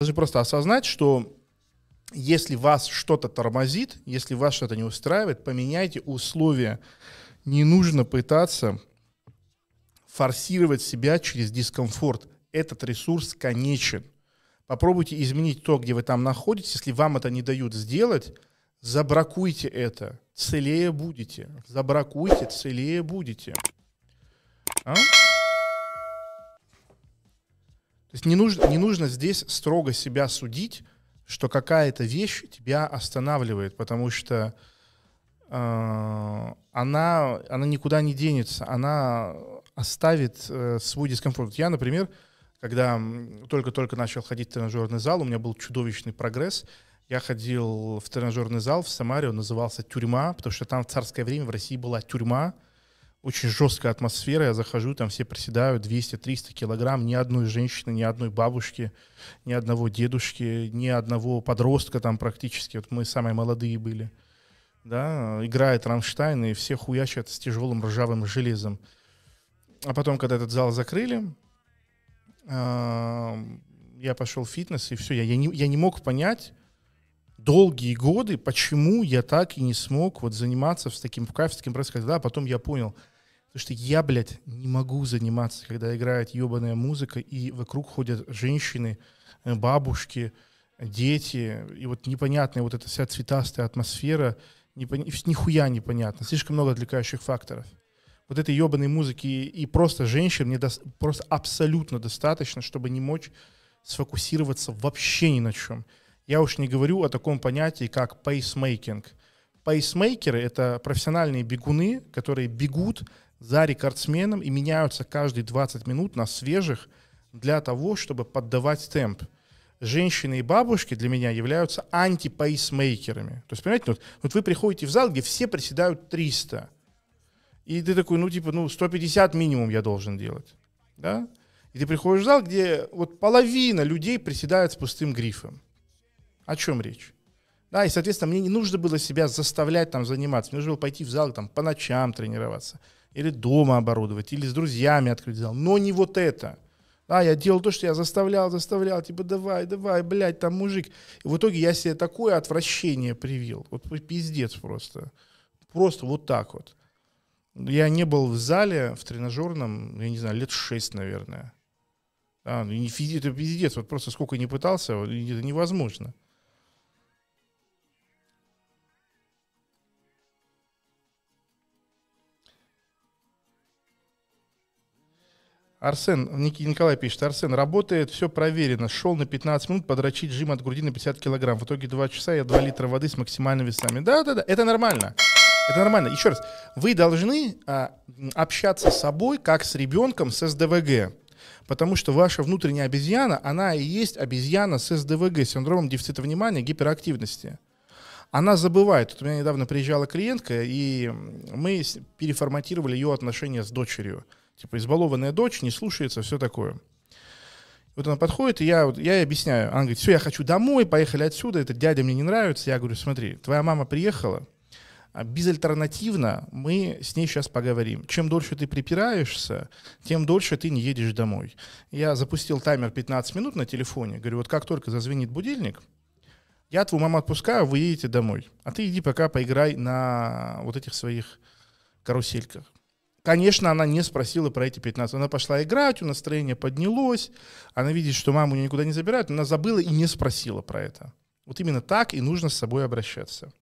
Должны просто осознать, что если вас что-то тормозит, если вас что-то не устраивает, поменяйте условия. Не нужно пытаться форсировать себя через дискомфорт. Этот ресурс конечен. Попробуйте изменить то, где вы там находитесь. Если вам это не дают сделать, забракуйте это. Целее будете. Забракуйте, целее будете. А? То есть не нужно, не нужно здесь строго себя судить, что какая-то вещь тебя останавливает, потому что э, она, она никуда не денется, она оставит э, свой дискомфорт. Я, например, когда только-только начал ходить в тренажерный зал, у меня был чудовищный прогресс. Я ходил в тренажерный зал в Самаре, он назывался «Тюрьма», потому что там в царское время в России была тюрьма, очень жесткая атмосфера, я захожу, там все приседают 200-300 килограмм, ни одной женщины, ни одной бабушки, ни одного дедушки, ни одного подростка там практически, вот мы самые молодые были, да, играет Рамштайн, и все хуячат с тяжелым ржавым железом. А потом, когда этот зал закрыли, я пошел в фитнес, и все, я, я, не, я не мог понять долгие годы, почему я так и не смог вот заниматься с таким кайфом, с таким процессом. Да, потом я понял, потому что я, блядь, не могу заниматься, когда играет ебаная музыка, и вокруг ходят женщины, э, бабушки, дети, и вот непонятная вот эта вся цветастая атмосфера, непон... нихуя непонятно, слишком много отвлекающих факторов вот этой ебаной музыки и просто женщин мне до, просто абсолютно достаточно, чтобы не мочь сфокусироваться вообще ни на чем. Я уж не говорю о таком понятии, как пейсмейкинг. Пейсмейкеры — это профессиональные бегуны, которые бегут за рекордсменом и меняются каждые 20 минут на свежих для того, чтобы поддавать темп. Женщины и бабушки для меня являются антипейсмейкерами. То есть, понимаете, вот, вот вы приходите в зал, где все приседают 300 — и ты такой, ну, типа, ну, 150 минимум я должен делать. Да? И ты приходишь в зал, где вот половина людей приседают с пустым грифом. О чем речь? Да, и, соответственно, мне не нужно было себя заставлять там заниматься. Мне нужно было пойти в зал там по ночам тренироваться. Или дома оборудовать, или с друзьями открыть зал. Но не вот это. Да, я делал то, что я заставлял, заставлял, типа, давай, давай, блядь, там мужик. И в итоге я себе такое отвращение привил. Вот пиздец просто. Просто вот так вот. Я не был в зале, в тренажерном, я не знаю, лет шесть, наверное. А, это пиздец, вот просто сколько не пытался, это невозможно. Арсен, Николай пишет, Арсен, работает, все проверено. Шел на 15 минут подрочить жим от груди на 50 килограмм. В итоге 2 часа я 2 литра воды с максимальными весами. Да-да-да, это нормально. Это нормально. Еще раз, вы должны а, общаться с собой, как с ребенком с СДВГ. Потому что ваша внутренняя обезьяна, она и есть обезьяна с СДВГ, синдромом дефицита внимания, гиперактивности. Она забывает. Тут у меня недавно приезжала клиентка, и мы переформатировали ее отношения с дочерью. Типа избалованная дочь, не слушается, все такое. Вот она подходит, и я, я ей объясняю. Она говорит, все, я хочу домой, поехали отсюда, этот дядя мне не нравится. Я говорю, смотри, твоя мама приехала, а безальтернативно мы с ней сейчас поговорим. Чем дольше ты припираешься, тем дольше ты не едешь домой. Я запустил таймер 15 минут на телефоне. Говорю, вот как только зазвенит будильник, я твою маму отпускаю, вы едете домой. А ты иди пока поиграй на вот этих своих карусельках. Конечно, она не спросила про эти 15. Она пошла играть, у настроение поднялось. Она видит, что маму никуда не забирают. Она забыла и не спросила про это. Вот именно так и нужно с собой обращаться.